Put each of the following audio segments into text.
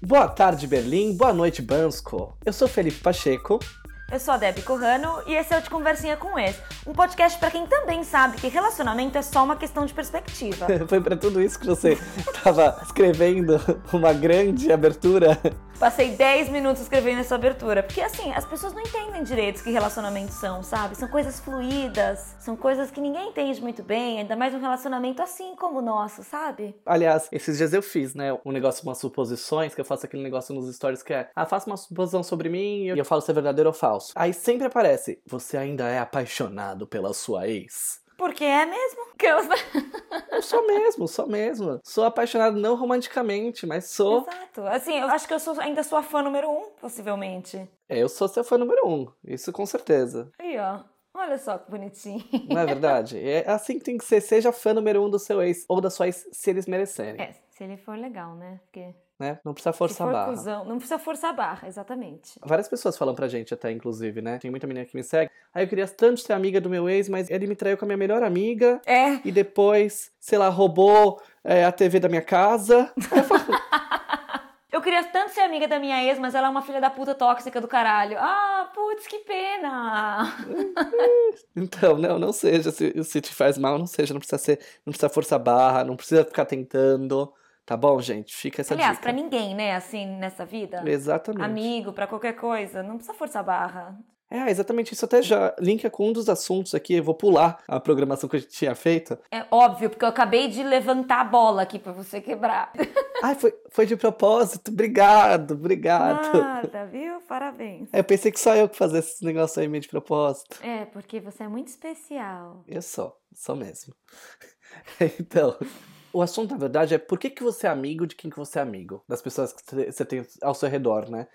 Boa tarde, Berlim. Boa noite, Bansko. Eu sou Felipe Pacheco. Eu sou a Debbie Corrano e esse é o De Conversinha com Ex, um podcast para quem também sabe que relacionamento é só uma questão de perspectiva. Foi para tudo isso que você estava escrevendo uma grande abertura Passei 10 minutos escrevendo essa abertura. Porque assim, as pessoas não entendem direito que relacionamentos são, sabe? São coisas fluídas, são coisas que ninguém entende muito bem, ainda mais um relacionamento assim como o nosso, sabe? Aliás, esses dias eu fiz, né, um negócio, umas suposições, que eu faço aquele negócio nos stories que é, ah, faça uma suposição sobre mim e eu falo se é verdadeiro ou falso. Aí sempre aparece, você ainda é apaixonado pela sua ex? Porque é mesmo. Que eu... eu sou mesmo, sou mesmo. Sou apaixonado não romanticamente, mas sou. Exato. Assim, eu acho que eu sou ainda sua fã número um, possivelmente. É, eu sou seu fã número um. Isso com certeza. Aí, ó. Olha só que bonitinho. Não é verdade? É assim que tem que ser. Seja fã número um do seu ex ou da sua ex, se eles merecerem. É, se ele for legal, né? Porque né? Não precisa forçar a barra. Cuzão, não precisa forçar a barra, exatamente. Várias pessoas falam pra gente até, inclusive, né? Tem muita menina que me segue. Aí eu queria tanto ser amiga do meu ex, mas ele me traiu com a minha melhor amiga. É. E depois, sei lá, roubou é, a TV da minha casa. eu, falo... eu queria tanto ser amiga da minha ex, mas ela é uma filha da puta tóxica do caralho. Ah, putz, que pena. então, não, não seja. Se, se te faz mal, não seja. Não precisa ser, não precisa forçar barra, não precisa ficar tentando. Tá bom, gente? Fica essa Aliás, dica. pra ninguém, né, assim, nessa vida. Exatamente. Amigo, pra qualquer coisa. Não precisa forçar a barra. É, exatamente. Isso até já linka com um dos assuntos aqui. Eu vou pular a programação que a gente tinha feito. É óbvio, porque eu acabei de levantar a bola aqui pra você quebrar. Ai, foi, foi de propósito. Obrigado, obrigado. Nada, viu? Parabéns. É, eu pensei que só eu que fazia esses negócios aí meio de propósito. É, porque você é muito especial. Eu sou, sou mesmo. então... O assunto, na verdade, é por que, que você é amigo de quem que você é amigo? Das pessoas que você tem ao seu redor, né?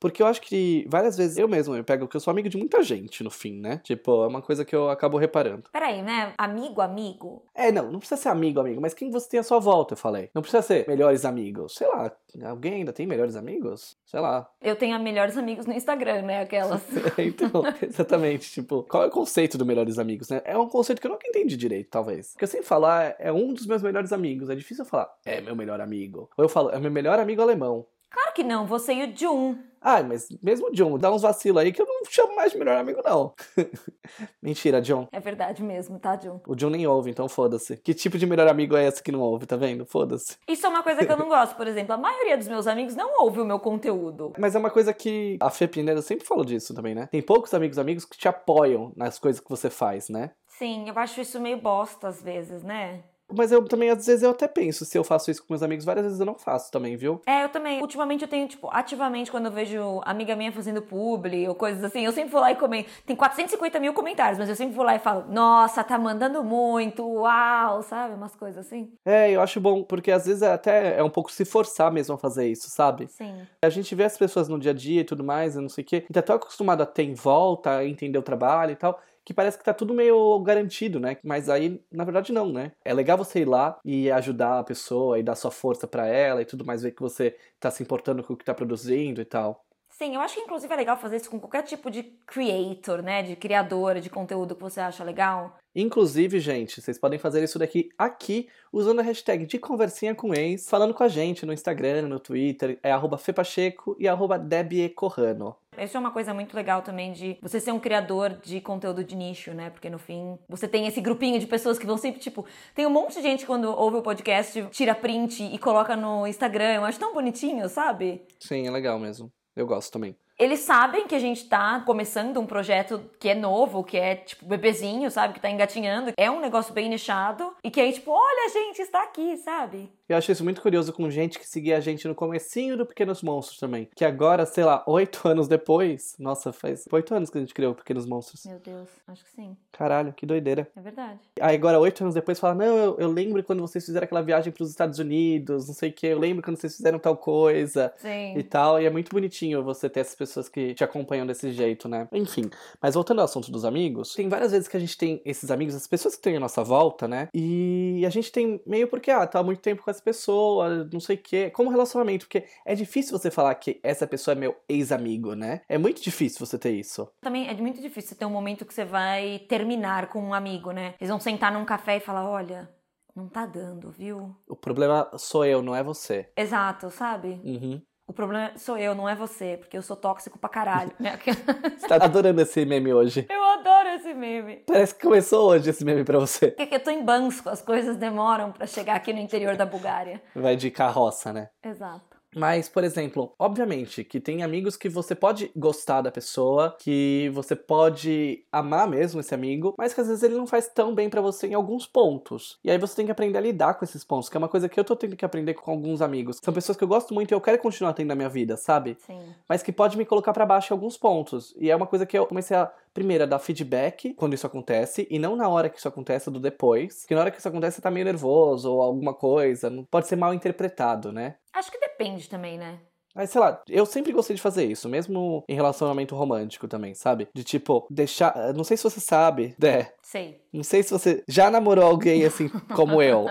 Porque eu acho que várias vezes eu mesmo eu pego que eu sou amigo de muita gente no fim, né? Tipo, é uma coisa que eu acabo reparando. Peraí, né? Amigo, amigo? É, não, não precisa ser amigo, amigo, mas quem você tem à sua volta, eu falei. Não precisa ser melhores amigos. Sei lá, alguém ainda tem melhores amigos? Sei lá. Eu tenho melhores amigos no Instagram, né? Aquelas. então, exatamente. Tipo, qual é o conceito do melhores amigos, né? É um conceito que eu nunca entendi direito, talvez. Porque eu sempre falar ah, é um dos meus melhores amigos. É difícil eu falar, é meu melhor amigo. Ou eu falo, é meu melhor amigo alemão. Claro que não, você e o Jun. Ai, mas mesmo o John, dá uns vacilos aí que eu não chamo mais de melhor amigo, não. Mentira, John. É verdade mesmo, tá, John? O John nem ouve, então foda-se. Que tipo de melhor amigo é esse que não ouve, tá vendo? Foda-se. Isso é uma coisa que eu não gosto, por exemplo. A maioria dos meus amigos não ouve o meu conteúdo. Mas é uma coisa que a Fê Pineira sempre falou disso também, né? Tem poucos amigos amigos que te apoiam nas coisas que você faz, né? Sim, eu acho isso meio bosta às vezes, né? Mas eu também, às vezes, eu até penso, se eu faço isso com meus amigos, várias vezes eu não faço também, viu? É, eu também. Ultimamente eu tenho, tipo, ativamente, quando eu vejo amiga minha fazendo publi ou coisas assim, eu sempre vou lá e comento. Tem 450 mil comentários, mas eu sempre vou lá e falo, nossa, tá mandando muito, uau, sabe? Umas coisas assim. É, eu acho bom, porque às vezes é até é um pouco se forçar mesmo a fazer isso, sabe? Sim. A gente vê as pessoas no dia a dia e tudo mais, eu não sei o quê, e tá tão acostumado a ter em volta, a entender o trabalho e tal que parece que tá tudo meio garantido, né? Mas aí, na verdade, não, né? É legal você ir lá e ajudar a pessoa e dar sua força para ela e tudo mais, ver que você tá se importando com o que tá produzindo e tal. Sim, eu acho que inclusive é legal fazer isso com qualquer tipo de creator, né? De criadora de conteúdo que você acha legal. Inclusive, gente, vocês podem fazer isso daqui aqui usando a hashtag de conversinha com ex, falando com a gente no Instagram, no Twitter, é arroba fepacheco e arroba debiecorrano. Isso é uma coisa muito legal também de você ser um criador de conteúdo de nicho, né? Porque no fim, você tem esse grupinho de pessoas que vão sempre, tipo, tem um monte de gente quando ouve o podcast, tira print e coloca no Instagram. Eu acho tão bonitinho, sabe? Sim, é legal mesmo. Eu gosto também. Eles sabem que a gente tá começando um projeto que é novo, que é tipo bebezinho, sabe? Que tá engatinhando. É um negócio bem nichado. E que aí, tipo, olha, a gente está aqui, sabe? Eu acho isso muito curioso com gente que seguia a gente no comecinho do Pequenos Monstros também. Que agora, sei lá, oito anos depois. Nossa, faz oito anos que a gente criou Pequenos Monstros. Meu Deus, acho que sim. Caralho, que doideira. É verdade. Aí agora, oito anos depois, fala: Não, eu, eu lembro quando vocês fizeram aquela viagem para os Estados Unidos, não sei o que. Eu lembro quando vocês fizeram tal coisa. Sim. E tal. E é muito bonitinho você ter essas pessoas que te acompanham desse jeito, né? Enfim. Mas voltando ao assunto dos amigos, tem várias vezes que a gente tem esses amigos, as pessoas que têm a nossa volta, né? E a gente tem meio porque, ah, tá há muito tempo com essa pessoa não sei o quê. Como relacionamento, porque é difícil você falar que essa pessoa é meu ex-amigo, né? É muito difícil você ter isso. Também é muito difícil ter um momento que você vai terminar com um amigo, né? Eles vão sentar num café e falar: olha, não tá dando, viu? O problema sou eu, não é você. Exato, sabe? Uhum. O problema sou eu, não é você, porque eu sou tóxico pra caralho. Você tá adorando esse meme hoje. eu adoro esse meme. Parece que começou hoje esse meme pra você. Porque eu tô em Bansko, as coisas demoram pra chegar aqui no interior da Bulgária. Vai de carroça, né? Exato. Mas, por exemplo, obviamente que tem amigos que você pode gostar da pessoa, que você pode amar mesmo esse amigo, mas que às vezes ele não faz tão bem pra você em alguns pontos. E aí você tem que aprender a lidar com esses pontos, que é uma coisa que eu tô tendo que aprender com alguns amigos. São pessoas que eu gosto muito e eu quero continuar tendo na minha vida, sabe? Sim. Mas que pode me colocar pra baixo em alguns pontos. E é uma coisa que eu comecei a primeiro, a dar feedback quando isso acontece, e não na hora que isso acontece, do depois. Porque na hora que isso acontece, você tá meio nervoso ou alguma coisa, pode ser mal interpretado, né? Acho que depende também, né? Mas sei lá, eu sempre gostei de fazer isso, mesmo em relacionamento romântico também, sabe? De tipo, deixar. Não sei se você sabe, né? Sei. Não sei se você já namorou alguém assim como eu.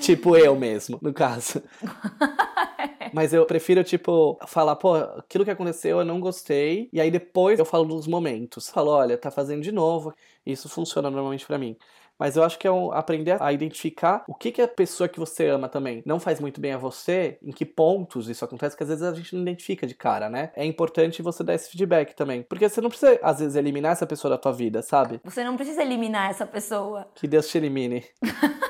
tipo eu mesmo, no caso. Mas eu prefiro, tipo, falar, pô, aquilo que aconteceu eu não gostei. E aí depois eu falo dos momentos. Falo, olha, tá fazendo de novo. Isso funciona normalmente pra mim. Mas eu acho que é um, aprender a identificar o que, que a pessoa que você ama também não faz muito bem a você, em que pontos isso acontece, que às vezes a gente não identifica de cara, né? É importante você dar esse feedback também. Porque você não precisa, às vezes, eliminar essa pessoa da tua vida, sabe? Você não precisa eliminar essa pessoa. Que Deus te elimine.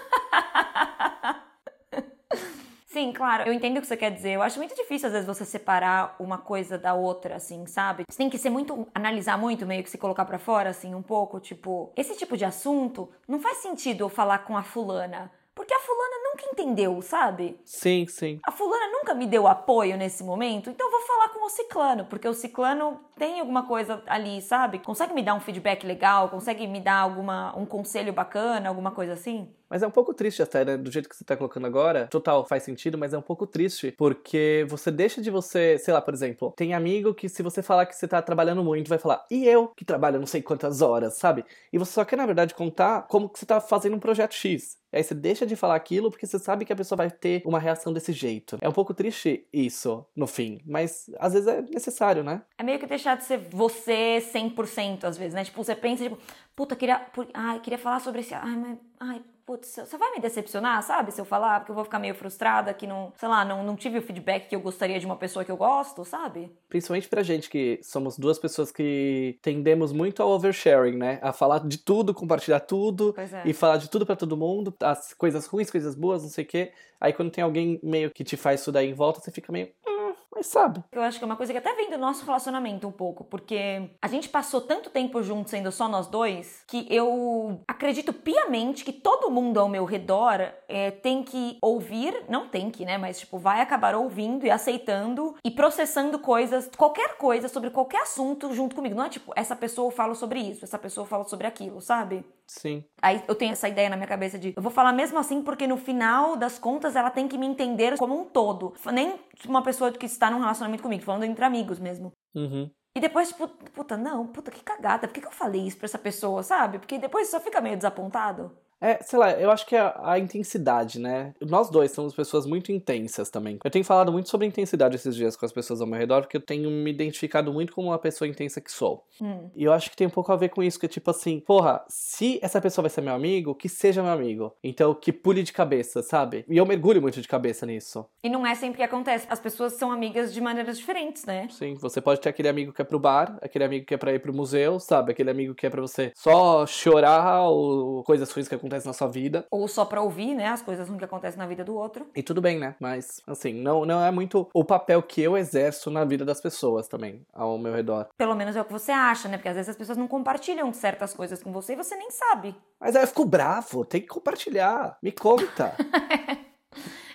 Sim, claro, eu entendo o que você quer dizer. Eu acho muito difícil, às vezes, você separar uma coisa da outra, assim, sabe? Você tem que ser muito, analisar muito, meio que se colocar pra fora, assim, um pouco. Tipo, esse tipo de assunto não faz sentido eu falar com a fulana. Porque a fulana nunca entendeu, sabe? Sim, sim. A fulana nunca me deu apoio nesse momento, então eu vou falar com o ciclano, porque o ciclano tem alguma coisa ali, sabe? Consegue me dar um feedback legal, consegue me dar alguma um conselho bacana, alguma coisa assim? Mas é um pouco triste até, né? Do jeito que você tá colocando agora. Total, faz sentido, mas é um pouco triste. Porque você deixa de você, sei lá, por exemplo, tem amigo que se você falar que você tá trabalhando muito, vai falar, e eu que trabalho não sei quantas horas, sabe? E você só quer, na verdade, contar como que você tá fazendo um projeto X. Aí você deixa de falar aquilo porque você sabe que a pessoa vai ter uma reação desse jeito. É um pouco triste isso, no fim. Mas às vezes é necessário, né? É meio que deixar de ser você 100% às vezes, né? Tipo, você pensa, tipo, puta, queria, ai, queria falar sobre esse, ai, mas, ai, putz, você vai me decepcionar, sabe? Se eu falar, porque eu vou ficar meio frustrada que não, sei lá, não, não tive o feedback que eu gostaria de uma pessoa que eu gosto, sabe? Principalmente pra gente que somos duas pessoas que tendemos muito ao oversharing, né? A falar de tudo, compartilhar tudo é. e falar de tudo pra todo mundo, as coisas ruins, coisas boas, não sei o quê. Aí quando tem alguém meio que te faz isso daí em volta, você fica meio, hum, mas sabe? Eu acho que é uma coisa que até vem do nosso relacionamento um pouco, porque a gente passou tanto tempo juntos sendo só nós dois, que eu acredito piamente que todo mundo ao meu redor é, tem que ouvir, não tem que, né, mas tipo, vai acabar ouvindo e aceitando e processando coisas, qualquer coisa sobre qualquer assunto junto comigo. Não é tipo, essa pessoa eu falo sobre isso, essa pessoa fala sobre aquilo, sabe? Sim. Aí eu tenho essa ideia na minha cabeça de eu vou falar mesmo assim porque no final das contas ela tem que me entender como um todo. Nem uma pessoa que está num relacionamento comigo, falando entre amigos mesmo. Uhum. E depois, tipo, puta, não, puta, que cagada. Por que, que eu falei isso pra essa pessoa, sabe? Porque depois só fica meio desapontado. É, sei lá, eu acho que é a, a intensidade, né? Nós dois somos pessoas muito intensas também. Eu tenho falado muito sobre intensidade esses dias com as pessoas ao meu redor, porque eu tenho me identificado muito como uma pessoa intensa que sou. Hum. E eu acho que tem um pouco a ver com isso, que é tipo assim, porra, se essa pessoa vai ser meu amigo, que seja meu amigo. Então, que pule de cabeça, sabe? E eu mergulho muito de cabeça nisso. E não é sempre que acontece. As pessoas são amigas de maneiras diferentes, né? Sim, você pode ter aquele amigo que é pro bar, aquele amigo que é pra ir pro museu, sabe? Aquele amigo que é pra você só chorar ou coisas ruins que acontecem na sua vida. Ou só pra ouvir, né? As coisas que acontecem na vida do outro. E tudo bem, né? Mas, assim, não, não é muito o papel que eu exerço na vida das pessoas também, ao meu redor. Pelo menos é o que você acha, né? Porque às vezes as pessoas não compartilham certas coisas com você e você nem sabe. Mas aí eu fico bravo, tem que compartilhar. Me conta.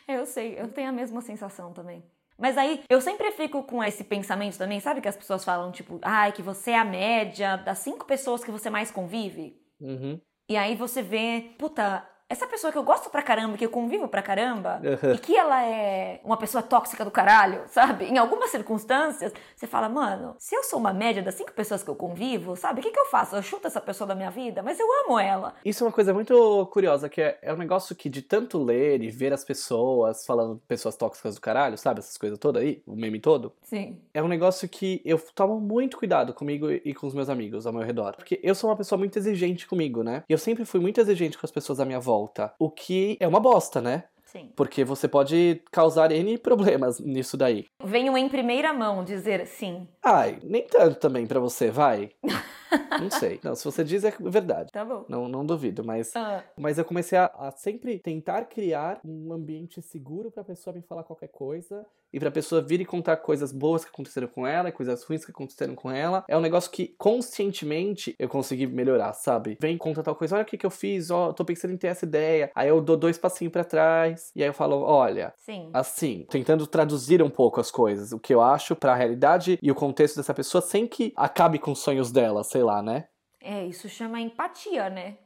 Eu sei, eu tenho a mesma sensação também. Mas aí eu sempre fico com esse pensamento também, sabe que as pessoas falam, tipo, ai, que você é a média das cinco pessoas que você mais convive? uhum. E aí você vê, puta, essa pessoa que eu gosto pra caramba, que eu convivo pra caramba, Uhum. e que ela é uma pessoa tóxica do caralho, sabe? Em algumas circunstâncias, você fala, mano, se eu sou uma média das cinco pessoas que eu convivo, sabe? O que, que eu faço? Eu chuto essa pessoa da minha vida, mas eu amo ela. Isso é uma coisa muito curiosa, que é, é um negócio que de tanto ler e ver as pessoas falando pessoas tóxicas do caralho, sabe? Essas coisas todas aí, o meme todo. Sim. É um negócio que eu tomo muito cuidado comigo e com os meus amigos ao meu redor. Porque eu sou uma pessoa muito exigente comigo, né? E eu sempre fui muito exigente com as pessoas à minha volta. O que é uma bosta, né? Sim. Porque você pode causar N problemas nisso daí. Venho em primeira mão dizer sim. Ai, nem tanto também pra você, vai. Não sei. Não, se você diz é verdade. Tá bom. Não, não duvido, mas, Ah, mas eu comecei a, a sempre tentar criar um ambiente seguro pra pessoa me falar qualquer coisa e pra pessoa vir e contar coisas boas que aconteceram com ela, coisas ruins que aconteceram com ela. É um negócio que conscientemente eu consegui melhorar, sabe? Vem conta tal coisa, olha o que, que eu fiz, ó, tô pensando em ter essa ideia. Aí eu dou dois passinhos pra trás e aí eu falo, olha, sim. assim, tentando traduzir um pouco as coisas, o que eu acho pra realidade e o contexto dessa pessoa sem que acabe com os sonhos dela, sei lá, né? É, isso chama empatia, né?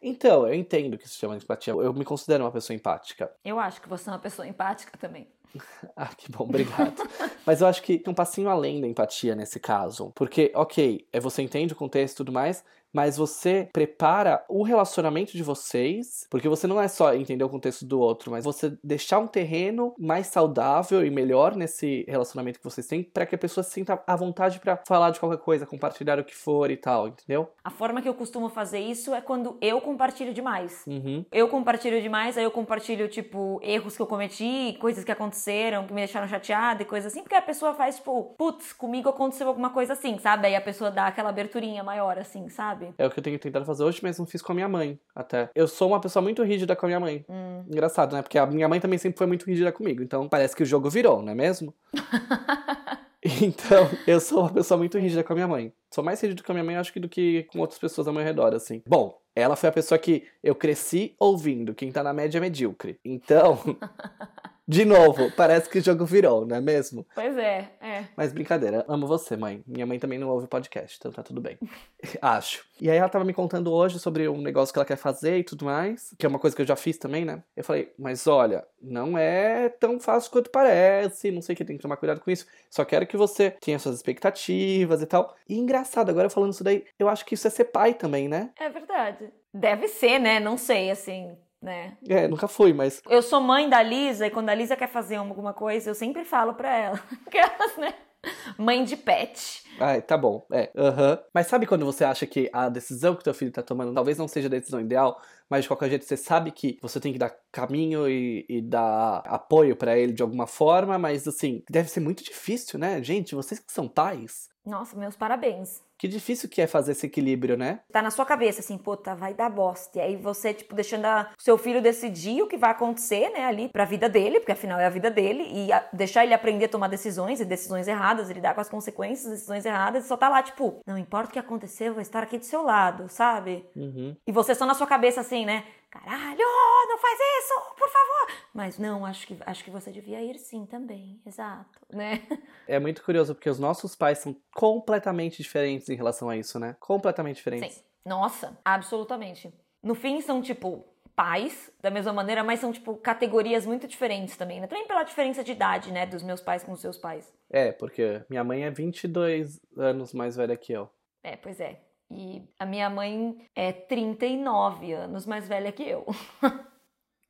Então, eu entendo que se chama empatia. Eu me considero uma pessoa empática. Eu acho que você é uma pessoa empática também. Ah, que bom, obrigado. Mas eu acho que tem um passinho além da empatia nesse caso. Porque, ok, é você entende o contexto e tudo mais, mas você prepara o relacionamento de vocês, porque você não é só entender o contexto do outro, mas você deixar um terreno mais saudável e melhor nesse relacionamento que vocês têm, para que a pessoa se sinta à vontade para falar de qualquer coisa, compartilhar o que for e tal, entendeu? A forma que eu costumo fazer isso é quando eu compartilho demais. Uhum. Eu compartilho demais, aí eu compartilho, tipo, erros que eu cometi, coisas que aconteceram, que me deixaram chateada e coisas assim, porque a pessoa faz, tipo, putz, comigo aconteceu alguma coisa assim, sabe? Aí a pessoa dá aquela aberturinha maior, assim, sabe? É o que eu tenho tentado fazer hoje, mas não fiz com a minha mãe, até. Eu sou uma pessoa muito rígida com a minha mãe. Hum. Engraçado, né? Porque a minha mãe também sempre foi muito rígida comigo. Então parece que o jogo virou, não é mesmo? então, eu sou uma pessoa muito rígida com a minha mãe. Sou mais rígido com a minha mãe, acho que, do que com outras pessoas ao meu redor, assim. Bom, ela foi a pessoa que eu cresci ouvindo. Quem tá na média é medíocre. Então, de novo, parece que o jogo virou, não é mesmo? Pois é, é. Mas brincadeira, amo você, mãe. Minha mãe também não ouve podcast, então tá tudo bem. Acho. E aí ela tava me contando hoje sobre um negócio que ela quer fazer e tudo mais, que é uma coisa que eu já fiz também, né? Eu falei, mas olha, não é tão fácil quanto parece, não sei o que, tem que tomar cuidado com isso. Só quero que você tenha suas expectativas e tal. E engraçado, agora falando isso daí, eu acho que isso é ser pai também, né? É verdade. Deve ser, né? Não sei, assim, né? É, nunca fui, mas. Eu sou mãe da Lisa e quando a Lisa quer fazer alguma coisa, eu sempre falo pra ela. Aquelas, né? Mãe de pet. Ai, tá bom, é. Aham. Mas sabe quando você acha que a decisão que teu filho tá tomando talvez não seja a decisão ideal, mas de qualquer jeito você sabe que você tem que dar caminho e, e dar apoio pra ele de alguma forma, mas assim, deve ser muito difícil, né? Gente, vocês que são pais, Nossa, meus parabéns. Que difícil que é fazer esse equilíbrio, né? Tá na sua cabeça, assim, puta, vai dar bosta. E aí você, tipo, deixando a- o seu filho decidir o que vai acontecer, né, ali pra vida dele, porque afinal é a vida dele, e a- deixar ele aprender a tomar decisões e decisões erradas, e lidar com as consequências das decisões erradas, e só tá lá, tipo, não importa o que acontecer, eu vou estar aqui do seu lado, sabe? Uhum. E você só na sua cabeça assim, né? Caralho, não faz isso, por favor. Mas não, acho que, acho que você devia ir sim também, exato, né? É muito curioso porque os nossos pais são completamente diferentes em relação a isso, né? Completamente diferentes. Sim. Nossa, absolutamente. No fim, são, tipo, pais, da mesma maneira, mas são, tipo, categorias muito diferentes também, né? Também pela diferença de idade, né? Dos meus pais com os seus pais. É, porque minha mãe é 22 anos mais velha que eu. É, pois é. E a minha mãe é 39 anos mais velha que eu.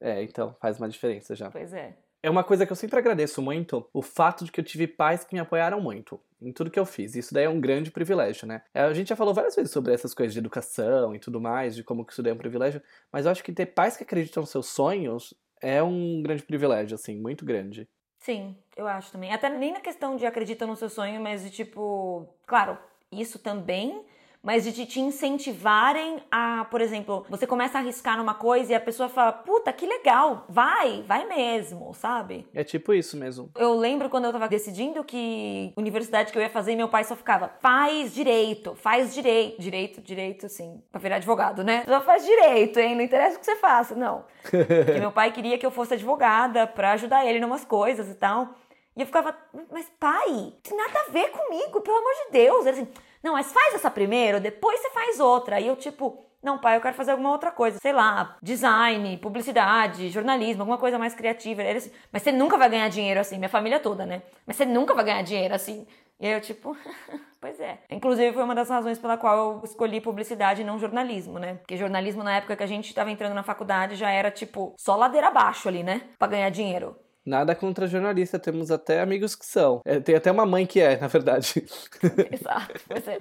É, então faz uma diferença já. Pois é. É uma coisa que eu sempre agradeço muito, o fato de que eu tive pais que me apoiaram muito em tudo que eu fiz. Isso daí é um grande privilégio, né? É, A gente já falou várias vezes sobre essas coisas de educação e tudo mais, de como que isso daí é um privilégio, mas eu acho que ter pais que acreditam nos seus sonhos é um grande privilégio, assim, muito grande. Sim, eu acho também. Até nem na questão de acredita no seu sonho, mas de tipo, claro, isso também, mas de te incentivarem a, por exemplo, você começa a arriscar numa coisa e a pessoa fala, puta, que legal, vai, vai mesmo, sabe? É tipo isso mesmo. Eu lembro quando eu tava decidindo que universidade que eu ia fazer, meu pai só ficava, faz direito, faz direito, direito, direito, assim, pra virar advogado, né? Só faz direito, hein? Não interessa o que você faça, não. Porque meu pai queria que eu fosse advogada pra ajudar ele em umas coisas e tal. E eu ficava, mas pai, tem nada a ver comigo, pelo amor de Deus. Ele assim, não, mas faz essa primeiro, depois você faz outra. E eu, tipo, não, pai, eu quero fazer alguma outra coisa. Sei lá, design, publicidade, jornalismo, alguma coisa mais criativa. Ele assim, mas você nunca vai ganhar dinheiro assim, minha família toda, né? Mas você nunca vai ganhar dinheiro assim. E aí eu, tipo, pois é. Inclusive, foi uma das razões pela qual eu escolhi publicidade e não jornalismo, né? Porque jornalismo, na época que a gente tava entrando na faculdade, já era, tipo, só ladeira abaixo ali, né? Pra ganhar dinheiro. Nada contra jornalista, temos até amigos que são. É, tem até uma mãe que é, na verdade. Exato, é.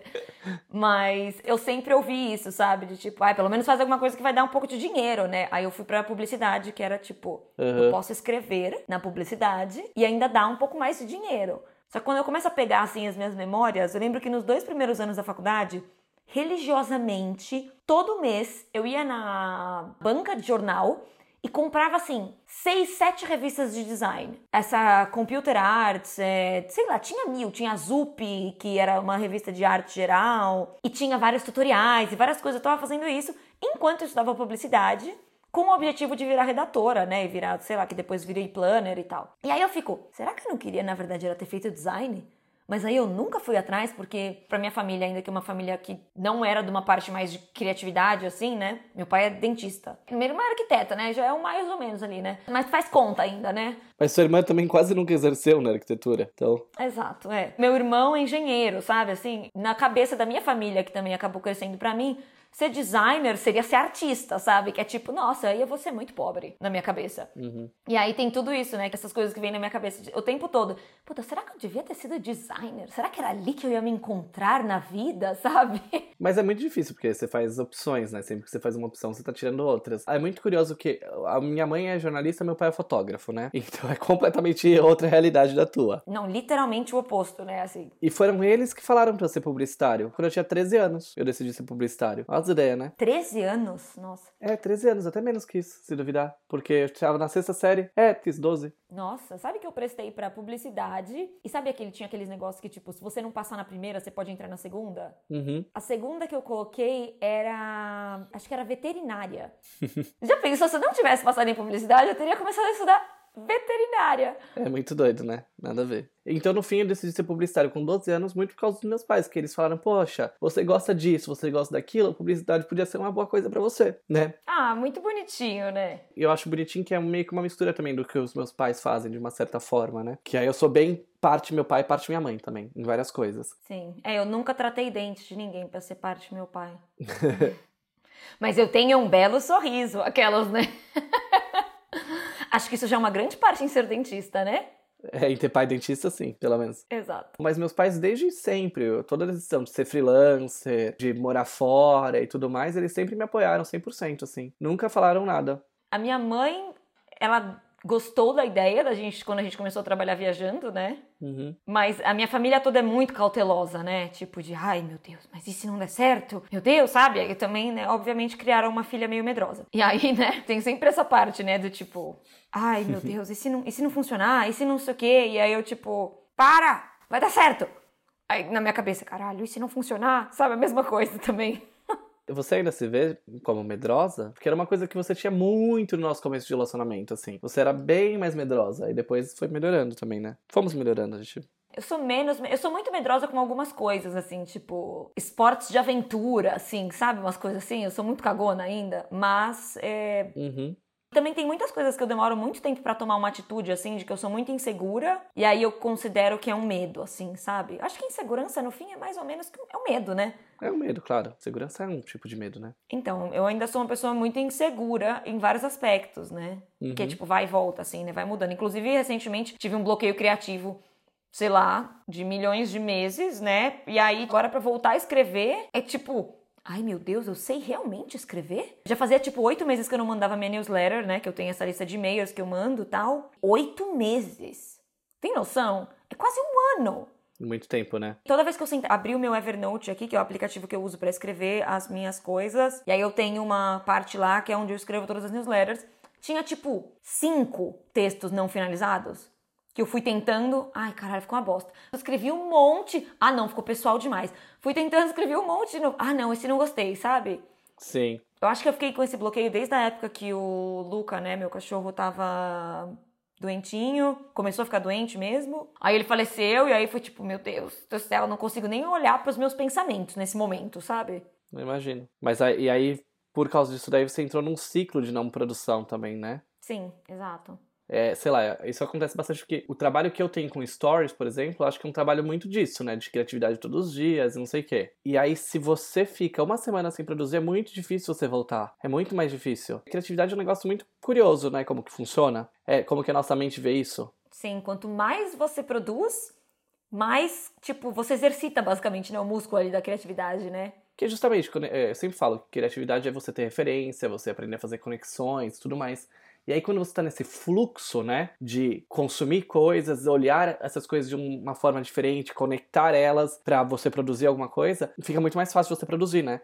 Mas eu sempre ouvi isso, sabe? De tipo, ah, pelo menos faz alguma coisa que vai dar um pouco de dinheiro, né? Aí eu fui pra publicidade, que era tipo, uhum. eu posso escrever na publicidade e ainda dar um pouco mais de dinheiro. Só que quando eu começo a pegar assim as minhas memórias, eu lembro que nos dois primeiros anos da faculdade, religiosamente, todo mês eu ia na banca de jornal e comprava assim seis, sete revistas de design. Essa Computer Arts, é, sei lá, tinha mil, tinha a Zup, que era uma revista de arte geral, e tinha vários tutoriais e várias coisas. Eu tava fazendo isso enquanto eu estudava publicidade com o objetivo de virar redatora, né? E virar, sei lá, que depois virei planner e tal. E aí eu fico, será que eu não queria, na verdade, era ter feito design? Mas aí eu nunca fui atrás, porque pra minha família, ainda que é uma família que não era de uma parte mais de criatividade, assim, né? Meu pai é dentista. Minha irmã é arquiteta, né? Já é um mais ou menos ali, né? Mas faz conta ainda, né? Mas sua irmã também quase nunca exerceu na arquitetura, então... Exato, é. Meu irmão é engenheiro, sabe? Assim, na cabeça da minha família, que também acabou crescendo pra mim, ser designer seria ser artista, sabe? Que é tipo, nossa, aí eu vou ser muito pobre na minha cabeça. Uhum. E aí tem tudo isso, né? Que essas coisas que vêm na minha cabeça o tempo todo. Puta, será que eu devia ter sido designer? Será que era ali que eu ia me encontrar na vida, sabe? Mas é muito difícil, porque você faz opções, né? Sempre que você faz uma opção, você tá tirando outras. É muito curioso que a minha mãe é jornalista, meu pai é fotógrafo, né? Então é completamente outra realidade da tua. Não, literalmente o oposto, né? Assim. E foram eles que falaram pra eu ser publicitário. Quando eu tinha 13 anos, eu decidi ser publicitário. Olha as ideias, né? 13 anos? Nossa. É, 13 anos, até menos que isso, se duvidar. Porque eu estava na sexta série. É, fiz 12. Nossa, sabe que eu prestei pra publicidade? E sabe aquele tinha aqueles negócios que, tipo, se você não passar na primeira, você pode entrar na segunda? Uhum. A segunda que eu coloquei era. Acho que era veterinária. Já pensou, se eu não tivesse passado em publicidade, eu teria começado a estudar veterinária. É muito doido, né? Nada a ver. Então, no fim, eu decidi ser publicitário com 12 anos, muito por causa dos meus pais, que eles falaram: Poxa, você gosta disso, você gosta daquilo, publicidade podia ser uma boa coisa para você, né? Ah, muito bonitinho, né? Eu acho bonitinho que é meio que uma mistura também do que os meus pais fazem, de uma certa forma, né? Que aí eu sou bem parte meu pai e parte minha mãe também, em várias coisas. Sim. É, eu nunca tratei dentes de ninguém para ser parte meu pai. Mas eu tenho um belo sorriso, aquelas, né? Acho que isso já é uma grande parte em ser dentista, né? É, em ter pai dentista, sim, pelo menos. Exato. Mas meus pais, desde sempre, toda a decisão de ser freelancer, de morar fora e tudo mais, eles sempre me apoiaram 100%, assim. Nunca falaram nada. A minha mãe, ela gostou da ideia da gente quando a gente começou a trabalhar viajando, né? Uhum. Mas a minha família toda é muito cautelosa, né? Tipo de, ai meu Deus, mas e se não der certo? Meu Deus, sabe? E também, né, obviamente, criaram uma filha meio medrosa. E aí, né, tem sempre essa parte, né, do tipo, ai meu Deus, e se não, e se não funcionar? E se não sei o quê? E aí eu, tipo, para! Vai dar certo! Aí na minha cabeça, caralho, e se não funcionar? Sabe? A mesma coisa também. Você ainda se vê como medrosa? Porque era uma coisa que você tinha muito no nosso começo de relacionamento, assim. Você era bem mais medrosa. E depois foi melhorando também, né? Fomos melhorando, a gente. Eu sou menos. Eu sou muito medrosa com algumas coisas, assim, tipo. Esportes de aventura, assim, sabe? Umas coisas assim. Eu sou muito cagona ainda. Mas. É... Uhum. Também tem muitas coisas que eu demoro muito tempo para tomar uma atitude, assim, de que eu sou muito insegura, e aí eu considero que é um medo, assim, sabe? Acho que insegurança, no fim, é mais ou menos é um medo, né? É um medo, claro. Segurança é um tipo de medo, né? Então, eu ainda sou uma pessoa muito insegura em vários aspectos, né? Uhum. Que é tipo, vai e volta, assim, né? Vai mudando. Inclusive, recentemente tive um bloqueio criativo sei lá, de milhões de meses, né? E aí, agora para voltar a escrever, é tipo, Ai meu Deus, eu sei realmente escrever? Já fazia tipo oito meses que eu não mandava minha newsletter, né? Que eu tenho essa lista de e-mails que eu mando tal. Oito meses. Tem noção? É quase um ano. Muito tempo, né? Toda vez que eu abri o meu Evernote aqui, que é o aplicativo que eu uso para escrever as minhas coisas, e aí eu tenho uma parte lá que é onde eu escrevo todas as newsletters, tinha tipo cinco textos não finalizados que eu fui tentando. Ai, caralho, ficou uma bosta. Eu escrevi um monte. Ah, não, ficou pessoal demais. Fui tentando escrever um monte de novo. Ah, não, esse não gostei, sabe? Sim. Eu acho que eu fiquei com esse bloqueio desde a época que o Luca, né, meu cachorro, tava doentinho, começou a ficar doente mesmo. Aí ele faleceu e aí foi tipo, meu Deus do céu, eu não consigo nem olhar para os meus pensamentos nesse momento, sabe? Eu imagino. Mas aí, e aí, por causa disso daí, você entrou num ciclo de não produção também, né? Sim, exato. É, sei lá, isso acontece bastante porque o trabalho que eu tenho com stories, por exemplo, eu acho que é um trabalho muito disso, né? De criatividade todos os dias e não sei o quê. E aí, se você fica uma semana sem produzir, é muito difícil você voltar. É muito mais difícil. Criatividade é um negócio muito curioso, né? Como que funciona. É, como que a nossa mente vê isso. Sim, quanto mais você produz, mais, tipo, você exercita basicamente né, o músculo ali da criatividade, né? Que justamente, é, eu sempre falo que criatividade é você ter referência, você aprender a fazer conexões, tudo mais. E aí, quando você está nesse fluxo, né, de consumir coisas, olhar essas coisas de uma forma diferente, conectar elas para você produzir alguma coisa, fica muito mais fácil você produzir, né?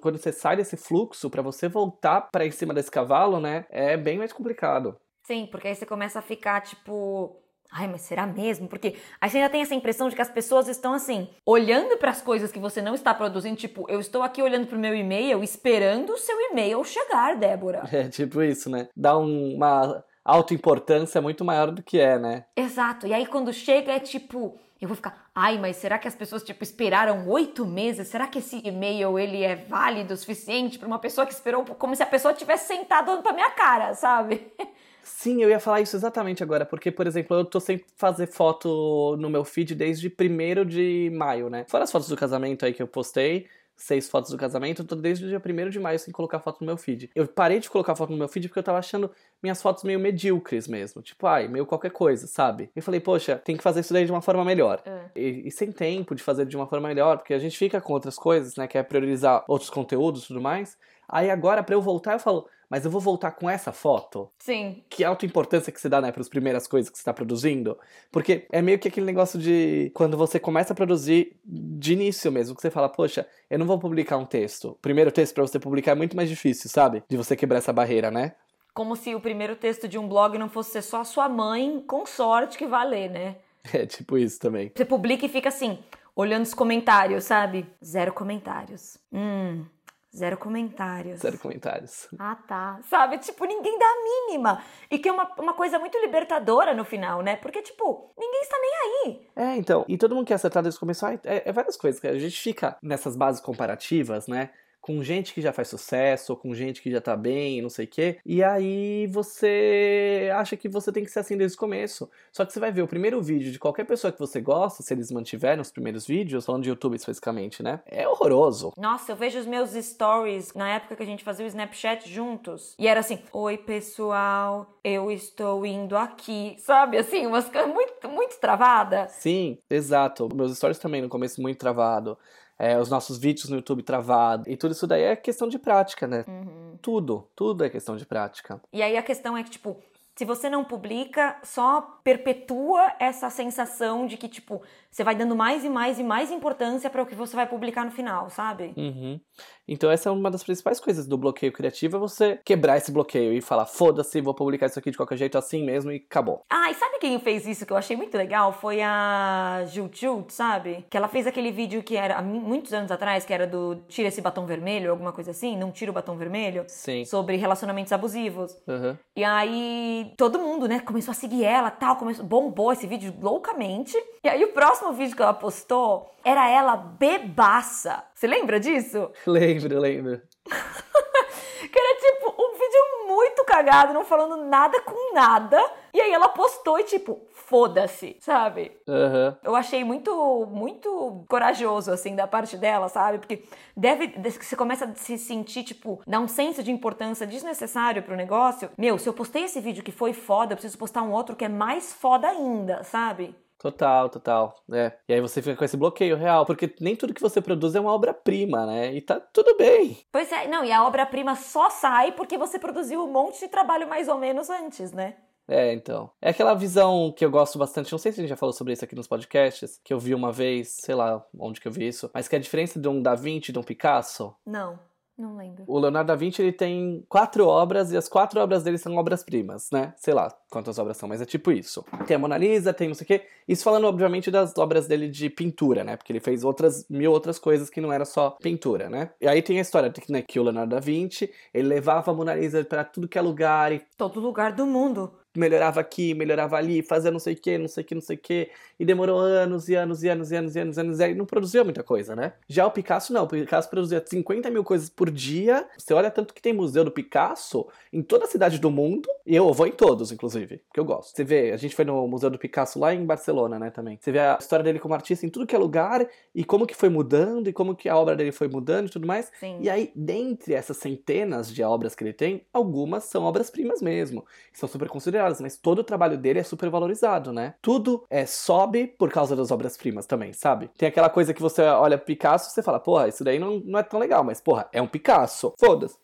Quando você sai desse fluxo, para você voltar para em cima desse cavalo, né, é bem mais complicado. Sim, porque aí você começa a ficar tipo, Ai, mas será mesmo? Porque aí você ainda tem essa impressão de que as pessoas estão assim, olhando para as coisas que você não está produzindo, tipo, eu estou aqui olhando pro meu e-mail, esperando o seu e-mail chegar, Débora. É tipo isso, né? Dá um, uma autoimportância muito maior do que é, né? Exato. E aí quando chega é tipo, eu vou ficar, ai, mas será que as pessoas tipo esperaram oito meses? Será que esse e-mail ele é válido o suficiente para uma pessoa que esperou como se a pessoa tivesse sentado olhando para minha cara, sabe? Sim, eu ia falar isso exatamente agora, porque, por exemplo, eu tô sem fazer foto no meu feed desde 1 de maio, né? Fora as fotos do casamento aí que eu postei, seis fotos do casamento, eu tô desde o dia 1 de maio sem colocar foto no meu feed. Eu parei de colocar foto no meu feed porque eu tava achando minhas fotos meio medíocres mesmo. Tipo, ai, meio qualquer coisa, sabe? Eu falei, poxa, tem que fazer isso daí de uma forma melhor. É. E, e, sem tempo de fazer de uma forma melhor, porque a gente fica com outras coisas, né? Quer priorizar outros conteúdos e tudo mais. Aí agora, para eu voltar, eu falo, mas eu vou voltar com essa foto? Sim. Que auto-importância que você dá, né, para as primeiras coisas que você está produzindo? Porque é meio que aquele negócio de quando você começa a produzir de início mesmo, que você fala, poxa, eu não vou publicar um texto. O primeiro texto para você publicar é muito mais difícil, sabe? De você quebrar essa barreira, né? Como se o primeiro texto de um blog não fosse ser só a sua mãe, com sorte, que valer, né? É, tipo isso também. Você publica e fica assim, olhando os comentários, sabe? Zero comentários. Hum, Zero comentários. Zero comentários. Ah, tá. Sabe? Tipo, ninguém dá a mínima. E que é uma, uma coisa muito libertadora no final, né? Porque, tipo, ninguém está nem aí. É, então. E todo mundo quer acertar desde o começo. É, é várias coisas. A gente fica nessas bases comparativas, né? Com gente que já faz sucesso, ou com gente que já tá bem, não sei o quê. E aí você acha que você tem que ser assim desde o começo. Só que você vai ver o primeiro vídeo de qualquer pessoa que você gosta, se eles mantiverem os primeiros vídeos, falando de YouTube especificamente, né? É horroroso. Nossa, eu vejo os meus stories na época que a gente fazia o Snapchat juntos. E era assim: Oi, pessoal, eu estou indo aqui. Sabe? Assim, umas coisas muito, muito travada. Sim, exato. Meus stories também no começo muito travado é, os nossos vídeos no YouTube travado. E tudo isso daí é questão de prática, né? Uhum. Tudo, tudo é questão de prática. E aí a questão é que, tipo, se você não publica, só perpetua essa sensação de que, tipo, você vai dando mais e mais e mais importância para o que você vai publicar no final, sabe? Uhum. Então, essa é uma das principais coisas do bloqueio criativo: é você quebrar esse bloqueio e falar, foda-se, vou publicar isso aqui de qualquer jeito assim mesmo e acabou. Ah, e sabe quem fez isso que eu achei muito legal? Foi a Jut, sabe? Que ela fez aquele vídeo que era há muitos anos atrás, que era do tira esse batom vermelho, alguma coisa assim, não tira o batom vermelho. Sim. Sobre relacionamentos abusivos. Uhum. E aí, todo mundo, né, começou a seguir ela tal, começou, bombou esse vídeo loucamente. E aí, o próximo vídeo que ela postou era ela bebaça. Você lembra disso? Lembro, lembro. que era tipo um vídeo muito cagado, não falando nada com nada. E aí ela postou e tipo, foda-se, sabe? Uhum. Eu achei muito, muito corajoso, assim, da parte dela, sabe? Porque deve. Você começa a se sentir, tipo, dá um senso de importância desnecessário pro negócio. Meu, se eu postei esse vídeo que foi foda, eu preciso postar um outro que é mais foda ainda, sabe? Total, total. É. E aí você fica com esse bloqueio real, porque nem tudo que você produz é uma obra-prima, né? E tá tudo bem. Pois é, não, e a obra-prima só sai porque você produziu um monte de trabalho mais ou menos antes, né? É, então. É aquela visão que eu gosto bastante, não sei se a gente já falou sobre isso aqui nos podcasts, que eu vi uma vez, sei lá onde que eu vi isso, mas que é a diferença de um Da Vinci e de um Picasso. Não. Não lembro. O Leonardo da Vinci ele tem quatro obras e as quatro obras dele são obras-primas, né? Sei lá quantas obras são, mas é tipo isso. Tem a Mona Lisa, tem não sei o quê. Isso falando, obviamente, das obras dele de pintura, né? Porque ele fez outras mil outras coisas que não era só pintura, né? E aí tem a história né, que o Leonardo da Vinci ele levava a Mona Lisa para tudo que é lugar. E... Todo lugar do mundo. Melhorava aqui, melhorava ali, fazia não sei o que, não sei o que, não sei o que, e demorou anos e anos e anos e anos e anos e anos, e não produzia muita coisa, né? Já o Picasso não, o Picasso produzia 50 mil coisas por dia. Você olha tanto que tem museu do Picasso em toda a cidade do mundo, e eu vou em todos, inclusive, porque eu gosto. Você vê, a gente foi no Museu do Picasso lá em Barcelona, né, também. Você vê a história dele como artista em tudo que é lugar, e como que foi mudando, e como que a obra dele foi mudando e tudo mais. Sim. E aí, dentre essas centenas de obras que ele tem, algumas são obras-primas mesmo, que são super consideradas, mas todo o trabalho dele é super valorizado, né? Tudo é sobe por causa das obras-primas também, sabe? Tem aquela coisa que você olha Picasso e você fala, porra, isso daí não, não é tão legal, mas porra, é um Picasso. Foda-se.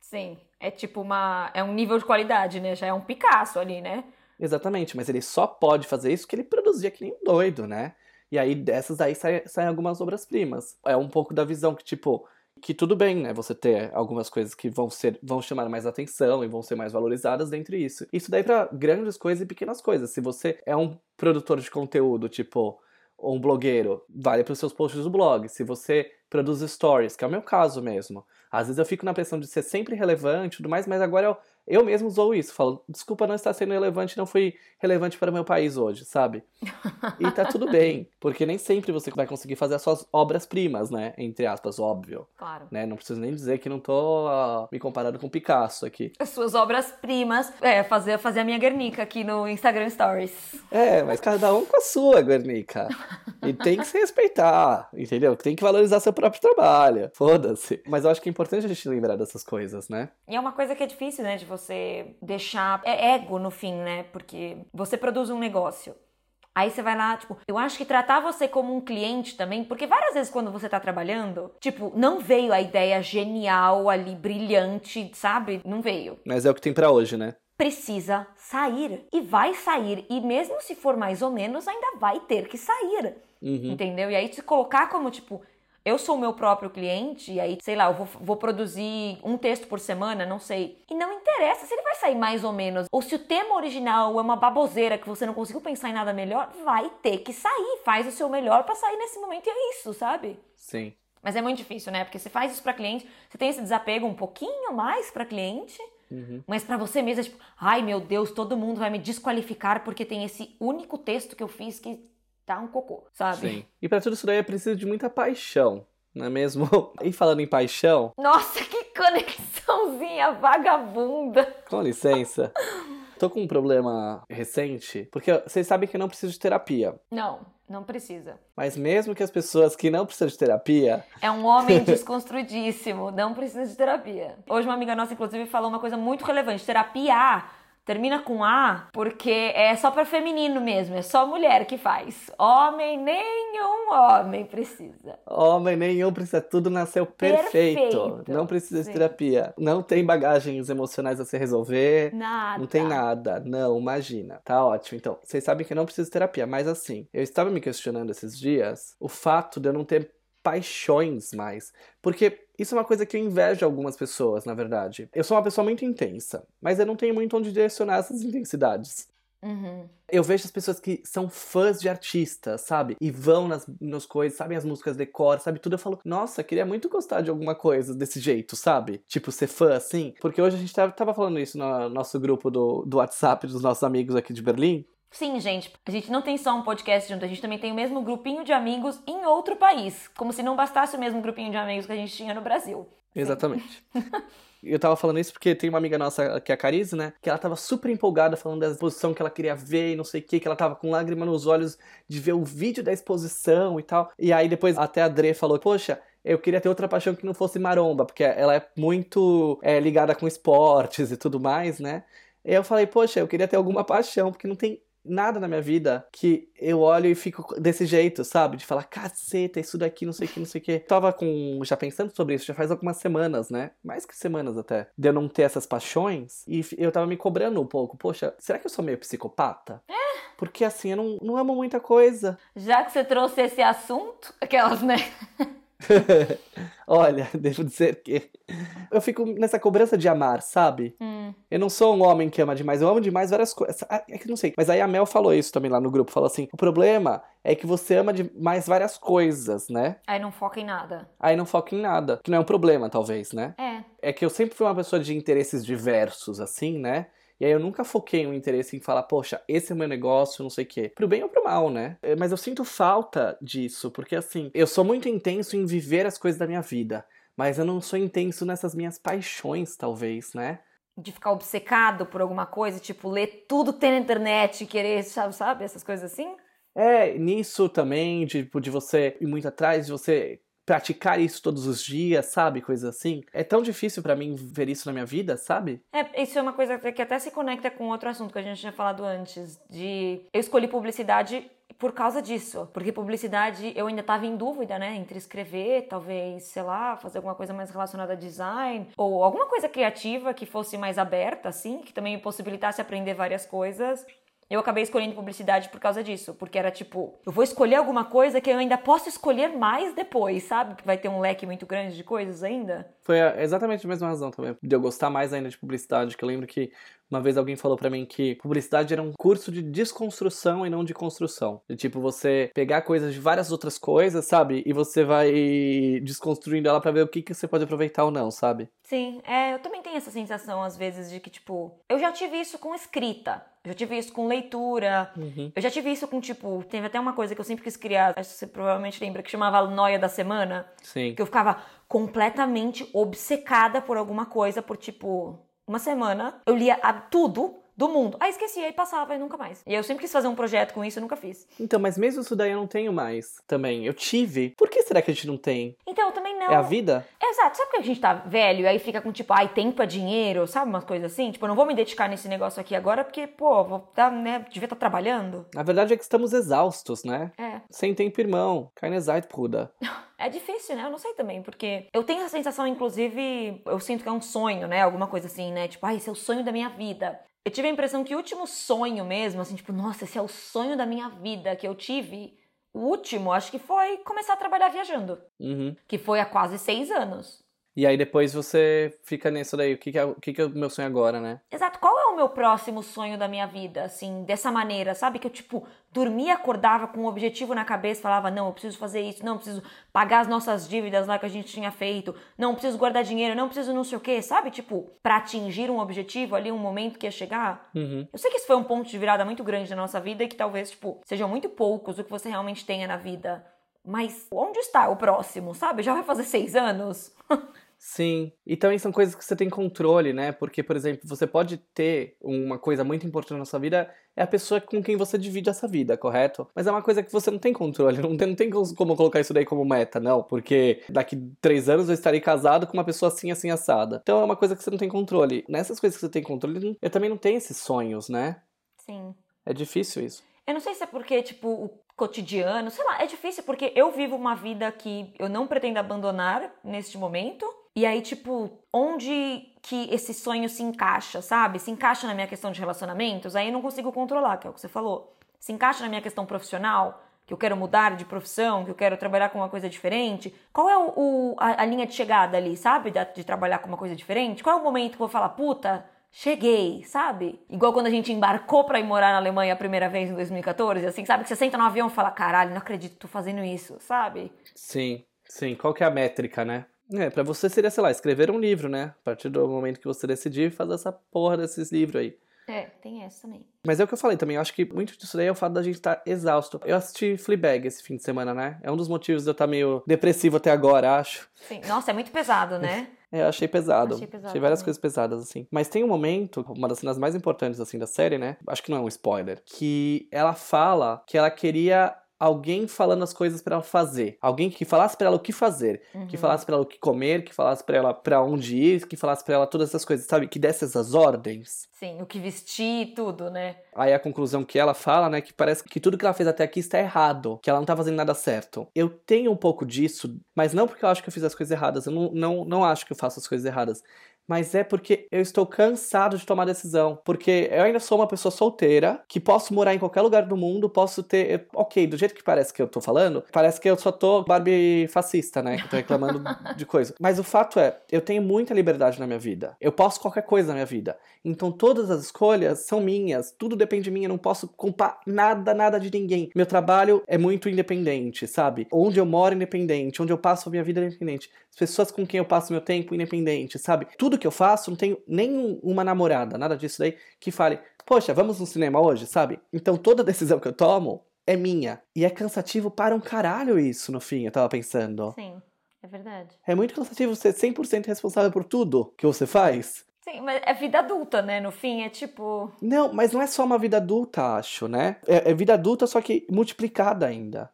Sim. É tipo uma. É um nível de qualidade, né? Já é um Picasso ali, né? Exatamente, mas ele só pode fazer isso porque ele produzia que nem um doido, né? E aí dessas daí saem, saem algumas obras-primas. É um pouco da visão que, tipo, que tudo bem, né? Você ter algumas coisas que vão ser, vão chamar mais atenção e vão ser mais valorizadas dentre isso. Isso daí para grandes coisas e pequenas coisas. Se você é um produtor de conteúdo, tipo um blogueiro, vale para os seus posts do blog. Se você produz stories, que é o meu caso mesmo. Às vezes eu fico na pressão de ser sempre relevante e tudo mais, mas agora eu, eu mesmo usou isso. Falo, desculpa não estar sendo relevante, não fui relevante para o meu país hoje, sabe? E tá tudo bem, porque nem sempre você vai conseguir fazer as suas obras-primas, né? Entre aspas, óbvio. Claro. Né? Não preciso nem dizer que não tô uh, me comparando com Picasso aqui. As suas obras-primas. É, fazer, fazer a minha Guernica aqui no Instagram Stories. É, mas cada um com a sua, Guernica. E tem que se respeitar, entendeu? Tem que valorizar seu próprio trabalho. Foda-se. Mas eu acho que é importante a gente lembrar dessas coisas, né? E é uma coisa que é difícil, né? De você deixar. É ego no fim, né? Porque você produz um negócio. Aí você vai lá, tipo, eu acho que tratar você como um cliente também, porque várias vezes quando você tá trabalhando, tipo, não veio a ideia genial ali, brilhante, sabe? Não veio. Mas é o que tem para hoje, né? Precisa sair. E vai sair. E mesmo se for mais ou menos, ainda vai ter que sair. Uhum. Entendeu? E aí se colocar como, tipo, eu sou o meu próprio cliente, e aí, sei lá, eu vou, vou, produzir um texto por semana, não sei. E não interessa se ele vai sair mais ou menos, ou se o tema original é uma baboseira que você não conseguiu pensar em nada melhor, vai ter que sair. Faz o seu melhor para sair nesse momento e é isso, sabe? Sim. Mas é muito difícil, né? Porque você faz isso para cliente, você tem esse desapego um pouquinho mais para cliente. Uhum. Mas para você mesmo é tipo, ai meu Deus, todo mundo vai me desqualificar porque tem esse único texto que eu fiz que tá um cocô, sabe? Sim. E para tudo isso daí é preciso de muita paixão, não é mesmo? E falando em paixão. Nossa, que conexãozinha vagabunda! Com licença. Tô com um problema recente, porque vocês sabem que eu não preciso de terapia. Não, não precisa. Mas mesmo que as pessoas que não precisam de terapia. É um homem desconstruidíssimo, não precisa de terapia. Hoje uma amiga nossa, inclusive, falou uma coisa muito relevante. Terapia termina com A porque é só para feminino mesmo, é só mulher que faz. Homem, nenhum homem precisa. Homem nenhum precisa, tudo nasceu perfeito. Perfeito, Não precisa de terapia. Não tem bagagens emocionais a se resolver. Nada. Não tem nada. Não, imagina. Tá ótimo. Então, vocês sabem que eu não preciso de terapia, mas assim, eu estava me questionando esses dias o fato de eu não ter paixões mais. Porque isso é uma coisa que eu invejo algumas pessoas, na verdade. Eu sou uma pessoa muito intensa, mas eu não tenho muito onde direcionar essas intensidades. Uhum. Eu vejo as pessoas que são fãs de artistas, sabe? E vão nas, nas coisas, sabem as músicas de cor, sabe tudo. Eu falo, nossa, queria muito gostar de alguma coisa desse jeito, sabe? Tipo, ser fã assim. Porque hoje a gente tava, tava falando isso no nosso grupo do, do WhatsApp dos nossos amigos aqui de Berlim. Sim, gente, a gente não tem só um podcast junto, a gente também tem o mesmo grupinho de amigos em outro país. Como se não bastasse o mesmo grupinho de amigos que a gente tinha no Brasil. Exatamente. Eu tava falando isso porque tem uma amiga nossa, que é a Carize, né? Que ela tava super empolgada falando da exposição que ela queria ver e não sei o que, que ela tava com lágrima nos olhos de ver o vídeo da exposição e tal. E aí depois até a Dre falou, poxa, eu queria ter outra paixão que não fosse maromba, porque ela é muito é, ligada com esportes e tudo mais, né? E eu falei, poxa, eu queria ter alguma paixão, porque não tem nada na minha vida que eu olho e fico desse jeito, sabe? De falar, caceta, isso daqui, não sei o que, não sei o que. Tava com, já pensando sobre isso, já faz algumas semanas, né? Mais que semanas até. De eu não ter essas paixões. E eu tava me cobrando um pouco. Poxa, será que eu sou meio psicopata? É. Porque assim, eu não, não amo muita coisa. Já que você trouxe esse assunto, aquelas, né? Olha, devo dizer que eu fico nessa cobrança de amar, sabe? Hum. Eu não sou um homem que ama demais, eu amo demais várias coisas. Ah, É que não sei. Mas aí a Mel falou isso também lá no grupo. Falou assim: o problema é que você ama demais várias coisas, né? Aí não foca em nada. Aí não foca em nada. Que não é um problema, talvez, né? É. É que eu sempre fui uma pessoa de interesses diversos, assim, né? E aí eu nunca foquei um interesse em falar, poxa, esse é o meu negócio, não sei o quê. Pro bem ou pro mal, né? É, mas eu sinto falta disso, porque assim, eu sou muito intenso em viver as coisas da minha vida. Mas eu não sou intenso nessas minhas paixões, talvez, né? De ficar obcecado por alguma coisa, tipo, ler tudo que tem na internet, querer, sabe, sabe, essas coisas assim? É, nisso também, tipo, de você ir muito atrás, de você praticar isso todos os dias, sabe? Coisa assim. É tão difícil para mim ver isso na minha vida, sabe? É, isso é uma coisa que até se conecta com outro assunto que a gente tinha falado antes, de eu escolhi publicidade por causa disso. Porque publicidade eu ainda estava em dúvida, né? Entre escrever, talvez, sei lá, fazer alguma coisa mais relacionada a design, ou alguma coisa criativa que fosse mais aberta, assim, que também me possibilitasse aprender várias coisas. Eu acabei escolhendo publicidade por causa disso, porque era tipo, eu vou escolher alguma coisa que eu ainda posso escolher mais depois, sabe? Vai ter um leque muito grande de coisas ainda. Foi exatamente a mesma razão também, de eu gostar mais ainda de publicidade, que eu lembro que uma vez alguém falou para mim que publicidade era um curso de desconstrução e não de construção. De tipo, você pegar coisas de várias outras coisas, sabe? E você vai desconstruindo ela para ver o que, que você pode aproveitar ou não, sabe? Sim, é, eu também tenho essa sensação às vezes de que, tipo, eu já tive isso com escrita. Eu já tive isso com leitura. Uhum. Eu já tive isso com, tipo, teve até uma coisa que eu sempre quis criar, acho que você provavelmente lembra, que chamava Noia da Semana. Sim. Que eu ficava completamente obcecada por alguma coisa, por, tipo, uma semana, eu lia tudo do mundo. Aí esquecia e passava e nunca mais. E eu sempre quis fazer um projeto com isso e nunca fiz. Então, mas mesmo isso daí eu não tenho mais também. Eu tive. Por que será que a gente não tem? Então, eu também não. É a vida? Exato. Sabe que a gente tá velho e aí fica com tipo, ai, tempo é dinheiro, sabe? Umas coisas assim. Tipo, eu não vou me dedicar nesse negócio aqui agora porque, pô, vou tá, né, devia estar tá trabalhando. A verdade é que estamos exaustos, né? É. Sem tempo, irmão. Keine Zeit, Bruder. É difícil, né? Eu não sei também, porque eu tenho a sensação, inclusive, eu sinto que é um sonho, né? Alguma coisa assim, né? Tipo, ah, esse é o sonho da minha vida. Eu tive a impressão que o último sonho mesmo, assim, tipo, nossa, esse é o sonho da minha vida que eu tive. O último, acho que foi começar a trabalhar viajando. Uhum. Que foi há quase seis anos. E aí depois você fica nisso daí, o que, que, é, o que, que é o meu sonho agora, né? Exato. Qual é o meu próximo sonho da minha vida, assim, dessa maneira, sabe? Que eu, tipo, dormia, acordava com um objetivo na cabeça, falava, não, eu preciso fazer isso, não, eu preciso pagar as nossas dívidas lá que a gente tinha feito, não, eu preciso guardar dinheiro, não, eu preciso não sei o quê, sabe? Tipo, pra atingir um objetivo ali, um momento que ia chegar. Uhum. Eu sei que isso foi um ponto de virada muito grande na nossa vida e que talvez, tipo, sejam muito poucos o que você realmente tenha na vida. Mas onde está o próximo, sabe? Já vai fazer seis anos? Sim, e também são coisas que você tem controle, né? Porque, por exemplo, você pode ter uma coisa muito importante na sua vida, é a pessoa com quem você divide essa vida, correto? Mas é uma coisa que você não tem controle, não tem, não tem como colocar isso daí como meta, não. Porque daqui três anos eu estarei casado com uma pessoa assim, assim, assada. Então é uma coisa que você não tem controle. Nessas coisas que você tem controle, eu também não tenho esses sonhos, né? Sim. É difícil isso. Eu não sei se é porque, tipo, o cotidiano, sei lá, é difícil porque eu vivo uma vida que eu não pretendo abandonar neste momento. E aí, tipo, onde que esse sonho se encaixa, sabe? Se encaixa na minha questão de relacionamentos, aí eu não consigo controlar, que é o que você falou. Se encaixa na minha questão profissional, que eu quero mudar de profissão, que eu quero trabalhar com uma coisa diferente. Qual é o, o a, a, linha de chegada ali, sabe? De, de trabalhar com uma coisa diferente? Qual é o momento que eu vou falar, puta, cheguei, sabe? Igual quando a gente embarcou pra ir morar na Alemanha a primeira vez em 2014, assim, sabe? Que você senta no avião e fala, caralho, não acredito tô fazendo isso, sabe? Sim, sim. Qual que é a métrica, né? É, pra você seria, sei lá, escrever um livro, né? A partir do momento que você decidir fazer essa porra desses livros aí. É, tem essa também. Mas é o que eu falei também, eu acho que muito disso daí é o fato da gente estar tá exausto. Eu assisti Fleabag esse fim de semana, né? É um dos motivos de eu estar tá meio depressivo até agora, acho. Sim. Nossa, é muito pesado, né? É, eu achei pesado. Achei pesado achei várias também. coisas pesadas, assim. Mas tem um momento, uma das cenas mais importantes, assim, da série, né? Acho que não é um spoiler. Que ela fala que ela queria alguém falando as coisas para ela fazer. Alguém que falasse para ela o que fazer, Uhum. que falasse para ela o que comer, que falasse para ela para onde ir, que falasse para ela todas essas coisas, sabe? Que desse essas ordens. Sim, o que vestir, tudo, né? Aí a conclusão que ela fala, né, que parece que tudo que ela fez até aqui está errado, que ela não tá fazendo nada certo. Eu tenho um pouco disso, mas não porque eu acho que eu fiz as coisas erradas, eu não, não, não acho que eu faço as coisas erradas. Mas é porque eu estou cansado de tomar decisão. Porque eu ainda sou uma pessoa solteira, que posso morar em qualquer lugar do mundo, posso ter. Ok, do jeito que parece que eu tô falando, parece que eu só tô Barbie fascista, né? Que tô reclamando de coisa. Mas o fato é, eu tenho muita liberdade na minha vida. Eu posso qualquer coisa na minha vida. Então todas as escolhas são minhas, tudo depende de mim, eu não posso culpar nada, nada de ninguém. Meu trabalho é muito independente, sabe? Onde eu moro, independente. Onde eu passo a minha vida, independente. As pessoas com quem eu passo meu tempo, independente, sabe? Tudo que eu faço, não tenho nem uma namorada, nada disso daí, que fale, poxa, vamos no cinema hoje, sabe? Então toda decisão que eu tomo é minha. E é cansativo para um caralho isso, no fim, eu tava pensando. Sim, é verdade. É muito cansativo ser 100% responsável por tudo que você faz. Sim, mas é vida adulta, né? No fim, é tipo. Não, mas não é só uma vida adulta, acho, né? É, é vida adulta, só que multiplicada ainda.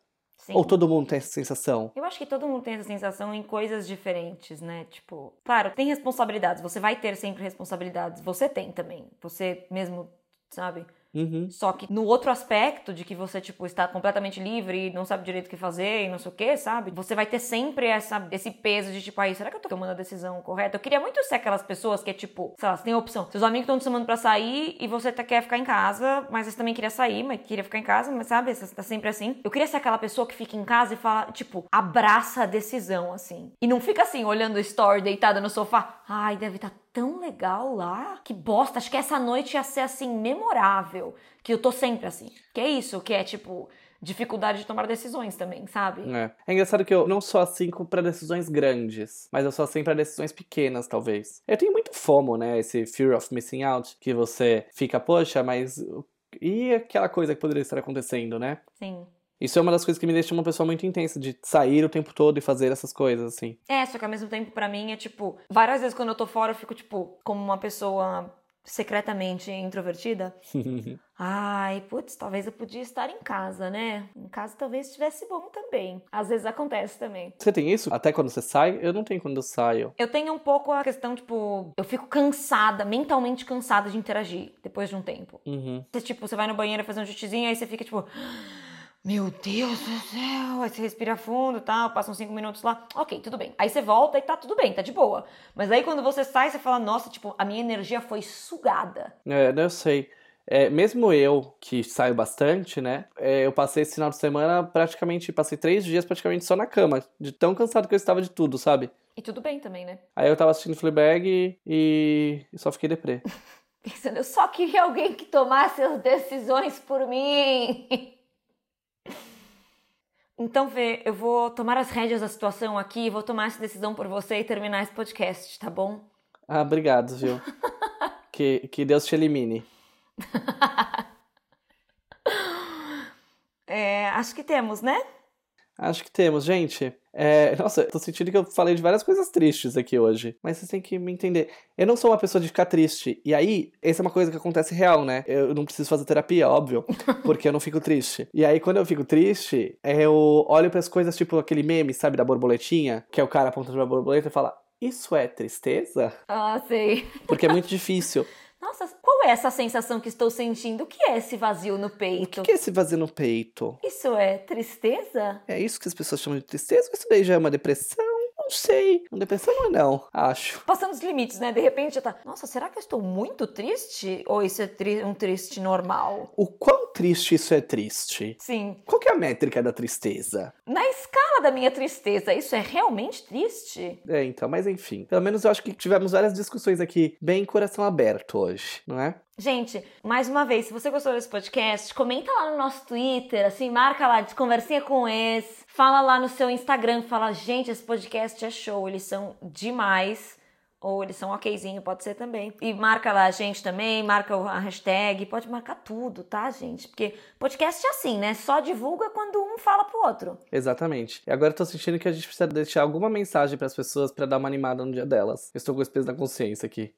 Sim. Ou todo mundo tem essa sensação? Eu acho que todo mundo tem essa sensação em coisas diferentes, né? Tipo, claro, tem responsabilidades, você vai ter sempre responsabilidades, você tem também. Você mesmo, sabe? Uhum. Só que no outro aspecto de que você, tipo, está completamente livre e não sabe direito o que fazer e não sei o que, sabe? Você vai ter sempre essa, esse peso de, tipo, aí, será que eu tô tomando a decisão correta? Eu queria muito ser aquelas pessoas que é, tipo, sei lá, você tem a opção. Seus amigos estão te chamando pra sair e você tá, quer ficar em casa, mas você também queria sair, mas queria ficar em casa, mas sabe? Você tá sempre assim. Eu queria ser aquela pessoa que fica em casa e fala, tipo, abraça a decisão, assim. E não fica assim, olhando o story, deitada no sofá. Ai, deve estar tá tão legal lá. Que bosta, acho que essa noite ia ser assim memorável, que eu tô sempre assim. Que é isso, que é tipo dificuldade de tomar decisões também, sabe? É. é engraçado que eu não sou assim para decisões grandes, mas eu sou assim para decisões pequenas, talvez. Eu tenho muito FOMO, né? Esse fear of missing out, que você fica, poxa, mas e aquela coisa que poderia estar acontecendo, né? Sim. Isso é uma das coisas que me deixa uma pessoa muito intensa, de sair o tempo todo e fazer essas coisas, assim. É, só que ao mesmo tempo, para mim, é tipo, várias vezes quando eu tô fora, eu fico, tipo, como uma pessoa secretamente introvertida. Ai, putz, talvez eu podia estar em casa, né? Em casa talvez estivesse bom também. Às vezes acontece também. Você tem isso? Até quando você sai? Eu não tenho quando eu saio. Eu tenho um pouco a questão, tipo, eu fico cansada, mentalmente cansada de interagir depois de um tempo. Uhum. Você, tipo, você vai no banheiro fazer um xixizinho, aí você fica, tipo meu Deus do céu, aí você respira fundo e tal, passam cinco minutos lá, ok, tudo bem. Aí você volta e tá tudo bem, tá de boa. Mas aí quando você sai, você fala, nossa, tipo, a minha energia foi sugada. É, eu sei. É, mesmo eu, que saio bastante, né? É, eu passei esse final de semana praticamente, passei três dias praticamente só na cama, de tão cansado que eu estava de tudo, sabe? E tudo bem também, né? Aí eu tava assistindo Fleabag e, e só fiquei deprê. Pensando, eu só queria alguém que tomasse as decisões por mim. Então, Vê, eu vou tomar as rédeas da situação aqui, vou tomar essa decisão por você e terminar esse podcast, tá bom? Ah, obrigado, viu? que, que Deus te elimine. é, acho que temos, né? Acho que temos, gente. É, nossa, tô sentindo que eu falei de várias coisas tristes aqui hoje. Mas vocês têm que me entender. Eu não sou uma pessoa de ficar triste. E aí, essa é uma coisa que acontece real, né? Eu não preciso fazer terapia, óbvio. Porque eu não fico triste. E aí, quando eu fico triste, eu olho para as coisas tipo aquele meme, sabe, da borboletinha? Que é o cara apontando pra borboleta e fala: Isso é tristeza? Ah, sei. Porque é muito difícil. Nossa, qual é essa sensação que estou sentindo? O que é esse vazio no peito? O que é esse vazio no peito? Isso é tristeza? É isso que as pessoas chamam de tristeza? Isso daí já é uma depressão? Não sei. Uma depressão não é não, acho. Passando os limites, né? De repente já tá. Nossa, será que eu estou muito triste? Ou isso é tri um triste normal? O quão triste isso é triste? Sim. Qual que é a métrica da tristeza? Na escala da minha tristeza, isso é realmente triste? É, então, mas enfim. Pelo menos eu acho que tivemos várias discussões aqui, bem coração aberto hoje, não é? Gente, mais uma vez, se você gostou desse podcast, comenta lá no nosso Twitter, assim, marca lá, conversinha com esse, fala lá no seu Instagram, fala, gente, esse podcast é show, eles são demais. Ou eles são okzinho, pode ser também. E marca lá a gente também, marca a hashtag, pode marcar tudo, tá, gente? Porque podcast é assim, né? Só divulga quando um fala pro outro. Exatamente. E agora eu tô sentindo que a gente precisa deixar alguma mensagem para as pessoas para dar uma animada no dia delas. Eu estou com esse peso na consciência aqui.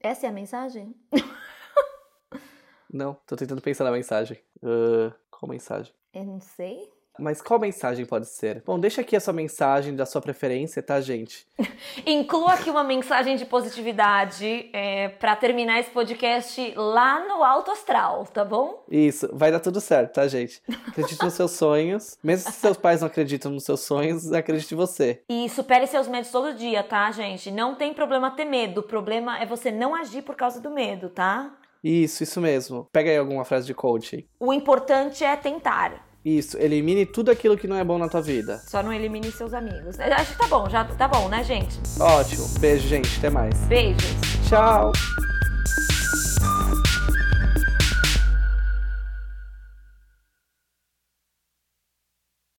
Essa é a mensagem? não, tô tentando pensar na mensagem. Uh, qual mensagem? Eu não sei. Mas qual mensagem pode ser? Bom, deixa aqui a sua mensagem da sua preferência, tá, gente? Inclua aqui uma mensagem de positividade é, para terminar esse podcast lá no Alto Astral, tá bom? Isso, vai dar tudo certo, tá, gente? Acredite nos seus sonhos. Mesmo se seus pais não acreditam nos seus sonhos, acredite em você. E supere seus medos todo dia, tá, gente? Não tem problema ter medo. O problema é você não agir por causa do medo, tá? Isso, isso mesmo. Pega aí alguma frase de coaching. O importante é tentar. Isso, elimine tudo aquilo que não é bom na tua vida. Só não elimine seus amigos. Acho que tá bom, já tá bom, né, gente? Ótimo. Beijo, gente. Até mais. Beijos. Tchau.